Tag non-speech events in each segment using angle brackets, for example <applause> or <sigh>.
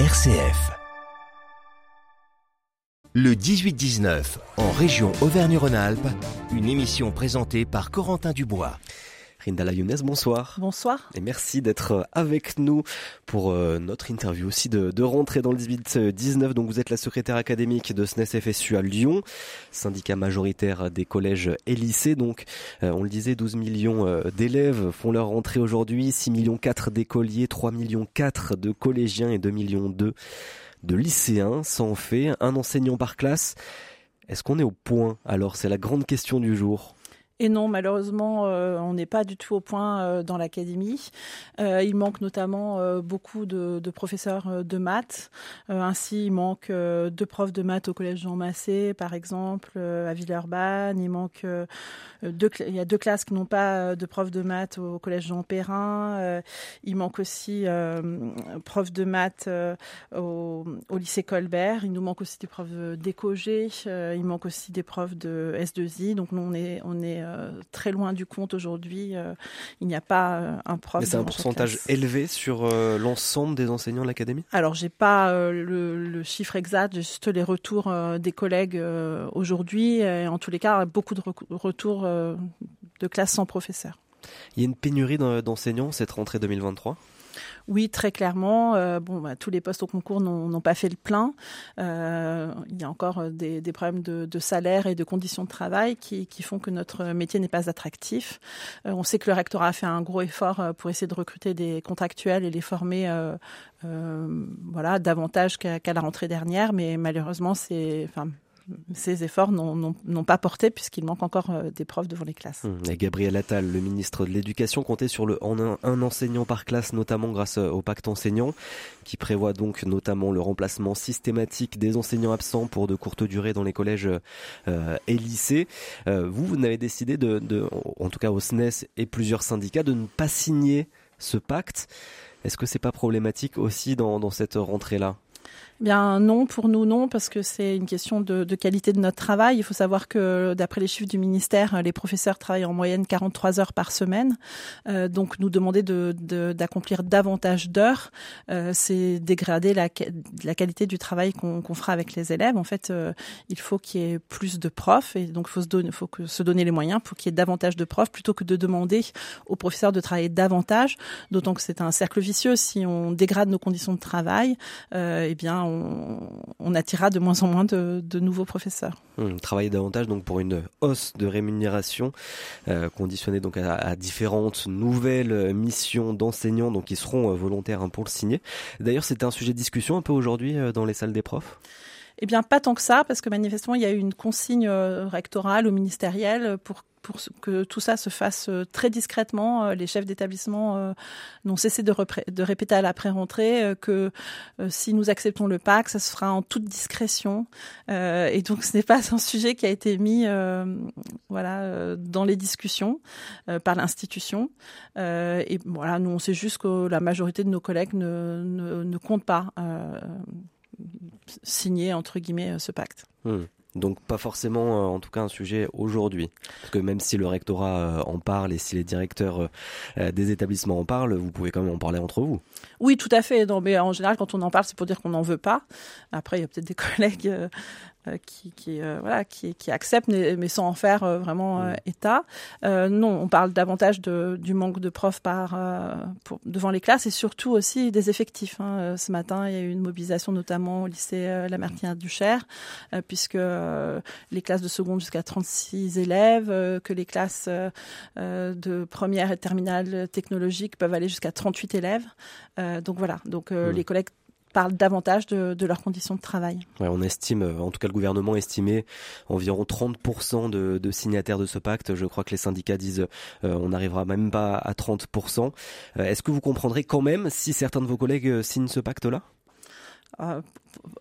RCF. Le 18-19, en région Auvergne-Rhône-Alpes, une émission présentée par Corentin Dubois. Younes, bonsoir. Bonsoir. Et merci d'être avec nous pour euh, notre interview aussi de, de rentrée dans le 18-19. Donc vous êtes la secrétaire académique de SNES FSU à Lyon, syndicat majoritaire des collèges et lycées. Donc euh, on le disait, 12 millions euh, d'élèves font leur rentrée aujourd'hui, 6 millions 4 d'écoliers, 3 millions 4 de collégiens et 2 millions 2 de lycéens. Ça en fait un enseignant par classe. Est-ce qu'on est au point? Alors c'est la grande question du jour. Et non, malheureusement, euh, on n'est pas du tout au point euh, dans l'académie. Euh, il manque notamment beaucoup de, professeurs de maths. ainsi, il manque deux profs de maths au collège Jean Massé, par exemple, à Villeurbanne. Il manque deux, il y a deux classes qui n'ont pas de profs de maths au collège Jean Perrin. il manque aussi profs de maths au, au, lycée Colbert. Il nous manque aussi des profs d'éco-G. il manque aussi des profs de S2I. Donc nous, on est, on est euh, très loin du compte aujourd'hui. Euh, il n'y a pas euh, un prof. Mais c'est un pourcentage élevé sur l'ensemble des enseignants de l'académie? Alors, j'ai pas le, le, chiffre exact, juste les retours des collègues aujourd'hui. En tous les cas, beaucoup de retours de classes sans professeur. Il y a une pénurie d'enseignants cette rentrée 2023 oui, très clairement. Euh, bon, bah, tous les postes au concours n'ont pas fait le plein. Euh, il y a encore euh, des, problèmes de, salaire et de conditions de travail qui, font que notre métier n'est pas attractif. On sait que le rectorat a fait un gros effort pour essayer de recruter des contractuels et les former, voilà, davantage qu'à la rentrée dernière, mais malheureusement, c'est, enfin, ces efforts n'ont pas porté puisqu'il manque encore euh, des profs devant les classes. Mmh. Gabriel Attal, le ministre de l'Éducation, comptait sur le, en un, enseignant par classe, notamment grâce au pacte enseignant, qui prévoit donc notamment le remplacement systématique des enseignants absents pour de courtes durées dans les collèges euh, et lycées. Euh, vous, vous n'avez décidé, de, en tout cas au SNES et plusieurs syndicats, de ne pas signer ce pacte. Est-ce que c'est pas problématique aussi dans cette rentrée-là? Bien non, pour nous non, parce que c'est une question de, de, qualité de notre travail. Il faut savoir que d'après les chiffres du ministère, les professeurs travaillent en moyenne 43 heures par semaine. Euh, donc nous demander d'accomplir de, davantage d'heures, euh, c'est dégrader la, la, qualité du travail qu'on qu fera avec les élèves. En fait, euh, il faut qu'il y ait plus de profs et donc faut, se donner, faut que se donner les moyens pour qu'il y ait davantage de profs plutôt que de demander aux professeurs de travailler davantage. D'autant que c'est un cercle vicieux. Si on dégrade nos conditions de travail, euh, eh bien on, on, attirera de moins en moins de, de nouveaux professeurs. Hum, travailler davantage donc pour une hausse de rémunération euh, conditionnée donc à, à, différentes nouvelles missions d'enseignants donc qui seront euh, volontaires hein, pour le signer. D'ailleurs, c'était un sujet de discussion un peu aujourd'hui euh, dans les salles des profs? Eh bien, pas tant que ça, parce que manifestement, il y a eu une consigne rectorale ou ministérielle pour pour que tout ça se fasse euh, très discrètement. Euh, les chefs d'établissement n'ont cessé de, répéter à l'après-rentrée que si nous acceptons le PAC, ça se fera en toute discrétion. et donc, ce n'est pas un sujet qui a été mis voilà, dans les discussions par l'institution. et voilà, nous, on sait juste que la majorité de nos collègues ne, ne, ne comptent pas signer entre guillemets ce pacte. Mmh. Donc pas forcément, euh, en tout cas, un sujet aujourd'hui. Parce que même si le rectorat euh, en parle et si les directeurs euh, des établissements en parlent, vous pouvez quand même en parler entre vous. Oui, tout à fait. Non, mais en général, quand on en parle, c'est pour dire qu'on n'en veut pas. Après, il y a peut-être des <laughs> collègues euh, qui, qui, euh, voilà, qui, qui acceptent, mais, mais, sans en faire euh, vraiment mmh. état. non, on parle davantage de, du manque de profs par, pour, devant les classes et surtout aussi des effectifs. Hein. Ce matin, il y a eu une mobilisation notamment au lycée La Martinière du Cher, puisque les classes de seconde jusqu'à 36 élèves, que les classes de première et terminale technologique peuvent aller jusqu'à 38 élèves. Donc voilà, donc mmh. les collègues parlent davantage de, de, leurs conditions de travail. Ouais, on estime, en tout cas le gouvernement estimait environ 30% de, de, signataires de ce pacte. Je crois que les syndicats disent euh, on n'arrivera même pas à 30%. Euh, Est-ce que vous comprendrez quand même si certains de vos collègues euh, signent ce pacte-là? Euh,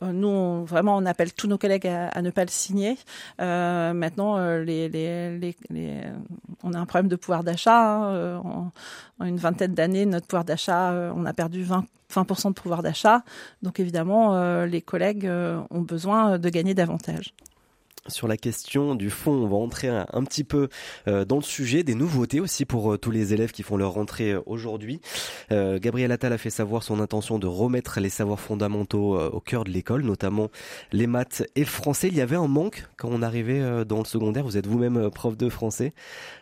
nous, on, vraiment, on appelle tous nos collègues à, à ne pas le signer. Euh, maintenant, euh, les, les, les, les, on a un problème de pouvoir d'achat. Hein. En, en, une vingtaine d'années, notre pouvoir d'achat, on a perdu 20, 20% de pouvoir d'achat. Donc évidemment, les collègues ont besoin de gagner davantage. Sur la question du fond. On va entrer un, petit peu euh, dans le sujet, des nouveautés aussi pour euh, tous les élèves qui font leur rentrée euh, aujourd'hui. Gabriel Attal a fait savoir son intention de remettre les savoirs fondamentaux au cœur de l'école, notamment les maths et le français. Il y avait un manque quand on arrivait dans le secondaire. Vous êtes vous-même prof de français.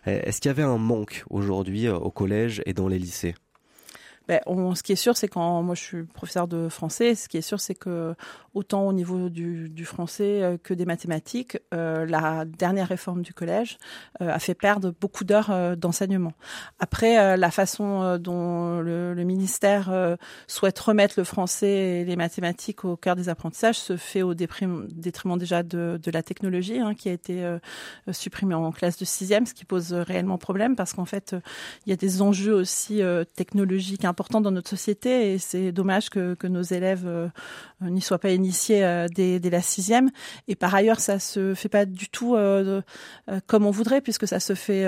Est-ce qu'il y avait un manque aujourd'hui au collège et dans les lycées? Ben, ce qui est sûr, c'est quand moi je suis professeur de français, ce qui est sûr, c'est que autant au niveau du, du français euh, que des mathématiques, euh, la dernière réforme du collège euh, a fait perdre beaucoup d'heures euh, d'enseignement. Après, euh, la façon dont le, le ministère souhaite remettre le français et les mathématiques au cœur des apprentissages se fait au détriment, déjà de, de, la technologie, hein, qui a été supprimée en classe de sixième, ce qui pose réellement problème parce qu'en fait, il y a des enjeux aussi technologiques importants dans notre société et c'est dommage que, que nos élèves n'y soient pas initié euh, dès, la sixième. Et par ailleurs, ça se fait pas du tout euh, euh, comme on voudrait, puisque ça se fait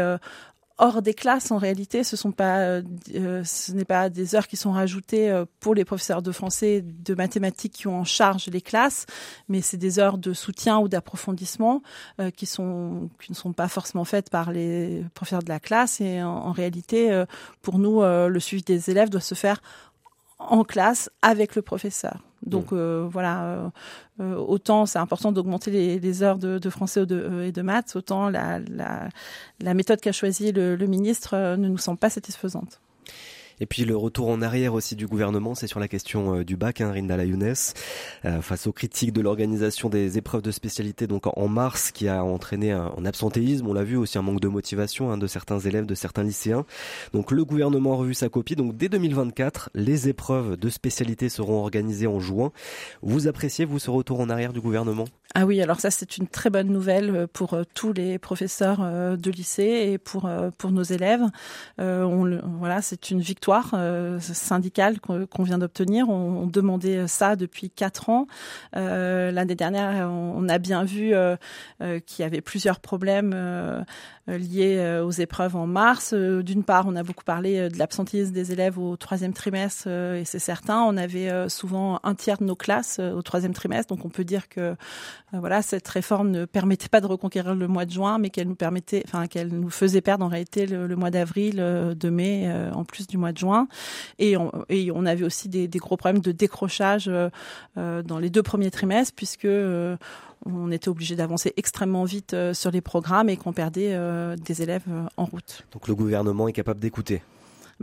hors des classes en réalité. Ce sont pas ce n'est pas des heures qui sont rajoutées pour les professeurs de français de mathématiques qui ont en charge les classes mais c'est des heures de soutien ou d'approfondissement qui sont qui ne sont pas forcément faites par les professeurs de la classe. Et en, réalité pour nous le suivi des élèves doit se faire en classe avec le professeur donc mmh. euh, voilà, euh, euh, autant c'est important d'augmenter les, les, heures de, de français ou de, euh, et de maths, autant la, la, la méthode qu'a choisie le, le ministre ne nous semble pas satisfaisante. Et puis le retour en arrière aussi du gouvernement, c'est sur la question euh, du bac, hein, Rindala Younes, euh, face aux critiques de l'organisation des épreuves de spécialité donc en mars, qui a entraîné un, absentéisme, on l'a vu aussi un manque de motivation hein, de certains élèves, de certains lycéens. Donc le gouvernement a revu sa copie. Donc dès 2024, les épreuves de spécialité seront organisées en juin. Vous appréciez vous ce retour en arrière du gouvernement? Ah oui, alors ça c'est une très bonne nouvelle euh, pour tous les professeurs de lycée et pour pour nos élèves. Euh, voilà, c'est une victoire euh, syndicale qu'on vient d'obtenir. On, demandait ça depuis quatre ans. Euh, L'année dernière, on, a bien vu euh, euh qu'il y avait plusieurs problèmes euh, liés aux épreuves en mars. D'une part, on a beaucoup parlé de l'absentéisme des élèves au troisième trimestre, et c'est certain. On avait souvent un tiers de nos classes au troisième trimestre, donc on peut dire que voilà, cette réforme ne permettait pas de reconquérir le mois de juin, mais qu'elle nous permettait, enfin qu'elle nous faisait perdre en réalité le, mois d'avril, de mai, en plus du mois de juin. Et on, avait aussi des, gros problèmes de décrochage euh, euh dans les deux premiers trimestres, puisque euh, on était obligé d'avancer extrêmement vite euh, sur les programmes et qu'on perdait des élèves en route. Donc le gouvernement est capable d'écouter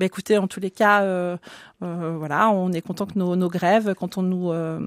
bah écoutez, en tous les cas, euh, euh, voilà, on est content que nos, grèves, quand on nous, euh,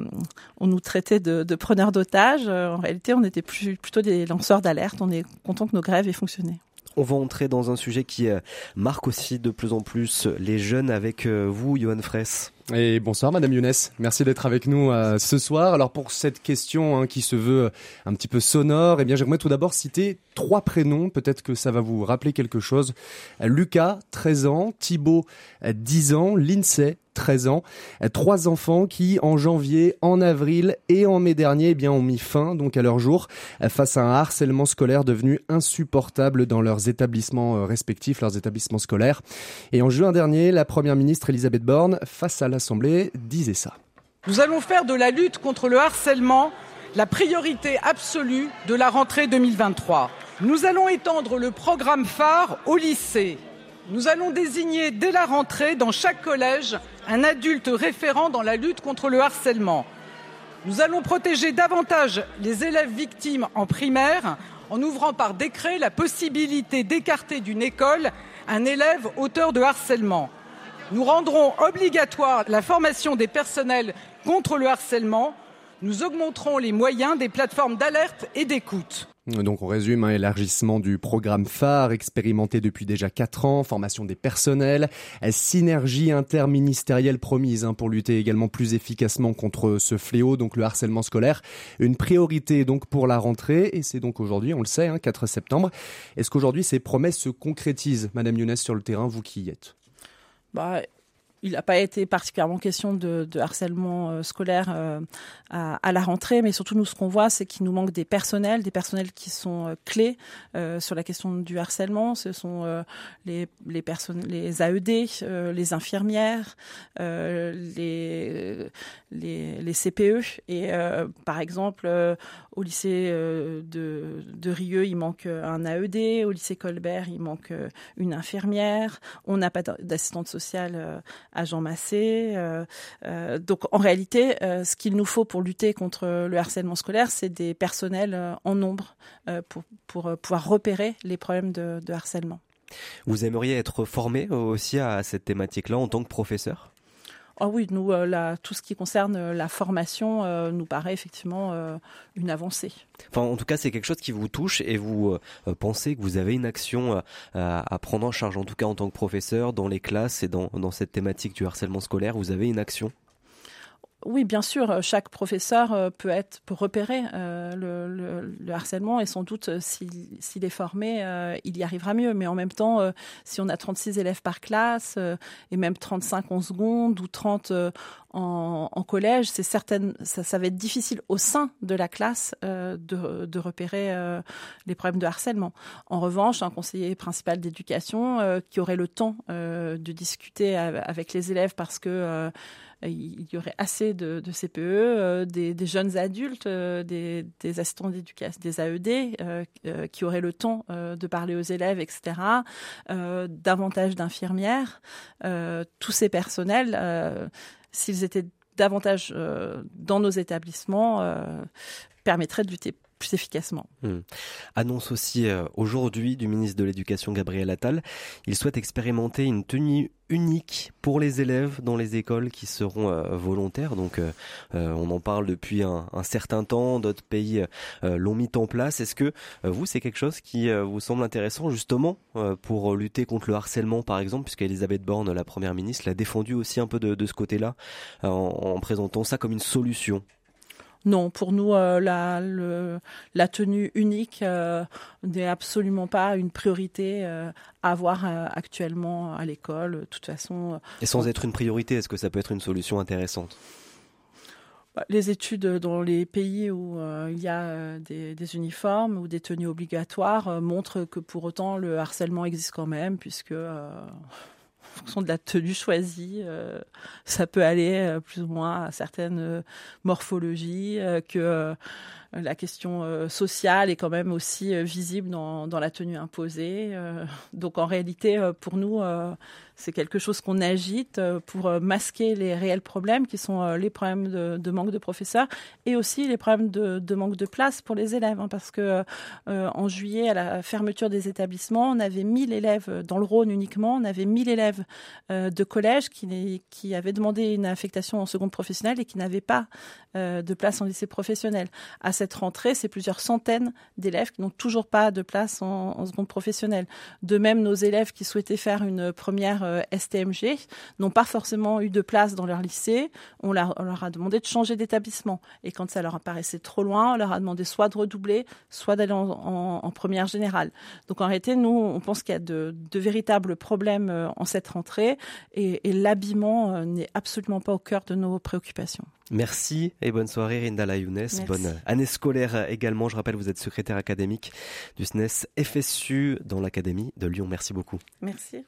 on nous traitait de, preneurs d'otages, en réalité, on était plutôt des lanceurs d'alerte. On est content que nos grèves aient fonctionné. On va entrer dans un sujet qui marque aussi de plus en plus les jeunes avec vous, Johan Fraisse. Et bonsoir Madame Younes, merci d'être avec nous euh, ce soir. Alors pour cette question hein, qui se veut un petit peu sonore, eh bien j'aimerais tout d'abord citer trois prénoms, peut-être que ça va vous rappeler quelque chose. Lucas, 13 ans, Thibaut, 10 ans, Lindsay, 13 ans. Trois enfants qui, en janvier, en avril et en mai dernier, eh bien, ont mis fin donc à leur jour face à un harcèlement scolaire devenu insupportable dans leurs établissements euh, respectifs, leurs établissements scolaires. Et en juin dernier, la première ministre Elisabeth Borne, face à l'Assemblée, disait ça. Nous allons faire de la lutte contre le harcèlement la priorité absolue de la rentrée 2023. Nous allons étendre le programme phare au lycée. Nous allons désigner dès la rentrée dans chaque collège un adulte référent dans la lutte contre le harcèlement. Nous allons protéger davantage les élèves victimes en primaire en ouvrant par décret la possibilité d'écarter d'une école un élève auteur de harcèlement. Nous rendrons obligatoire la formation des personnels contre le harcèlement. Nous augmenterons les moyens des plateformes d'alerte et d'écoute. Donc on résume un hein, élargissement du programme phare expérimenté depuis déjà quatre ans, formation des personnels, synergie interministérielle promise hein, pour lutter également plus efficacement contre ce fléau, donc le harcèlement scolaire, une priorité donc pour la rentrée et c'est donc aujourd'hui, on le sait, hein, 4 septembre. Est-ce qu'aujourd'hui ces promesses se concrétisent, Madame Younes sur le terrain, vous qui y êtes? Bah, il n'a pas été particulièrement question de, harcèlement euh, scolaire euh, à, la rentrée, mais surtout nous ce qu'on voit, c'est qu'il nous manque des personnels, des personnels qui sont euh, clés sur la question du harcèlement. Ce sont les les AED, les infirmières, les, les, les CPE et par exemple au lycée de, de Rieux, il manque un AED. Au lycée Colbert, il manque une infirmière. On n'a pas d'assistante sociale à Jean Massé. Euh, euh, donc en réalité, euh, ce qu'il nous faut pour lutter contre le harcèlement scolaire, c'est des personnels en nombre pour, pour pouvoir repérer les problèmes de, de harcèlement. Vous aimeriez être formé aussi à cette thématique-là en tant que professeur? Ah oui, nous, euh, tout ce qui concerne euh, la formation euh, nous paraît effectivement une avancée. Enfin, en tout cas, c'est quelque chose qui vous touche et vous pensez que vous avez une action à prendre en charge, en tout cas en tant que professeur, dans les classes et dans cette thématique du harcèlement scolaire, vous avez une action? Oui, bien sûr, euh, chaque professeur euh, peut être peut repérer euh, le, harcèlement et sans doute s'il est formé, il y arrivera mieux. Mais en même temps, si on a 36 élèves par classe et même 35 en seconde ou 30 en, collège, c'est certaine, ça, va être difficile au sein de la classe de, repérer les problèmes de harcèlement. En revanche, un conseiller principal d'éducation qui aurait le temps de discuter avec les élèves parce que il y aurait assez de, CPE, euh, des, jeunes adultes, euh, des, assistants d'éducation, des AED, euh, qui auraient le temps de parler aux élèves, etc. davantage d'infirmières. tous ces personnels, s'ils étaient davantage dans nos établissements, permettraient de lutter efficacement. Hmm. Annonce aussi euh, aujourd'hui du ministre de l'Éducation Gabriel Attal. Il souhaite expérimenter une tenue unique pour les élèves dans les écoles qui seront euh, volontaires. Donc euh, on en parle depuis un, certain temps, d'autres pays l'ont mis en place. Est-ce que vous, c'est quelque chose qui vous semble intéressant justement pour lutter contre le harcèlement par exemple, puisque Elisabeth Borne, la Première ministre, l'a défendu aussi un peu de, ce côté-là en présentant ça comme une solution? Non, pour nous, euh, la, la, tenue unique euh, n'est absolument pas une priorité euh, à avoir actuellement à l'école. De toute façon. Et sans être une priorité, est-ce que ça peut être une solution intéressante? Bah, les études dans les pays où il y a des, des, uniformes ou des tenues obligatoires montrent que pour autant le harcèlement existe quand même, puisque fonction de la tenue choisie, euh, ça peut aller euh, plus ou moins à certaines euh, morphologies que la question sociale est quand même aussi visible dans, dans la tenue imposée. donc en réalité, pour nous, c'est quelque chose qu'on agite euh, pour euh, masquer les réels problèmes qui sont euh, les problèmes de, manque de professeurs et aussi les problèmes de, manque de place pour les élèves. Hein, parce que en juillet, à la fermeture des établissements, on avait 1000 élèves dans le Rhône uniquement, on avait 1000 élèves de collège qui, qui avaient demandé une affectation en seconde professionnelle et qui n'avaient pas de place en lycée professionnel. À cette rentrée, c'est plusieurs centaines d'élèves qui n'ont toujours pas de place en, en seconde professionnelle. De même, nos élèves qui souhaitaient faire une première euh, STMG n'ont pas forcément eu de place dans leur lycée. On leur, a demandé de changer d'établissement. Et quand ça leur apparaissait trop loin, on leur a demandé soit de redoubler, soit d'aller en, première générale. Donc en réalité, nous, on pense qu'il y a de, véritables problèmes euh, en cette rentrée et, l'habillement euh, n'est absolument pas au cœur de nos préoccupations. Merci et bonne soirée Rindala Younes. Bonne année scolaire également. Je rappelle, vous êtes secrétaire académique du SNES FSU dans l'Académie de Lyon. Merci beaucoup. Merci.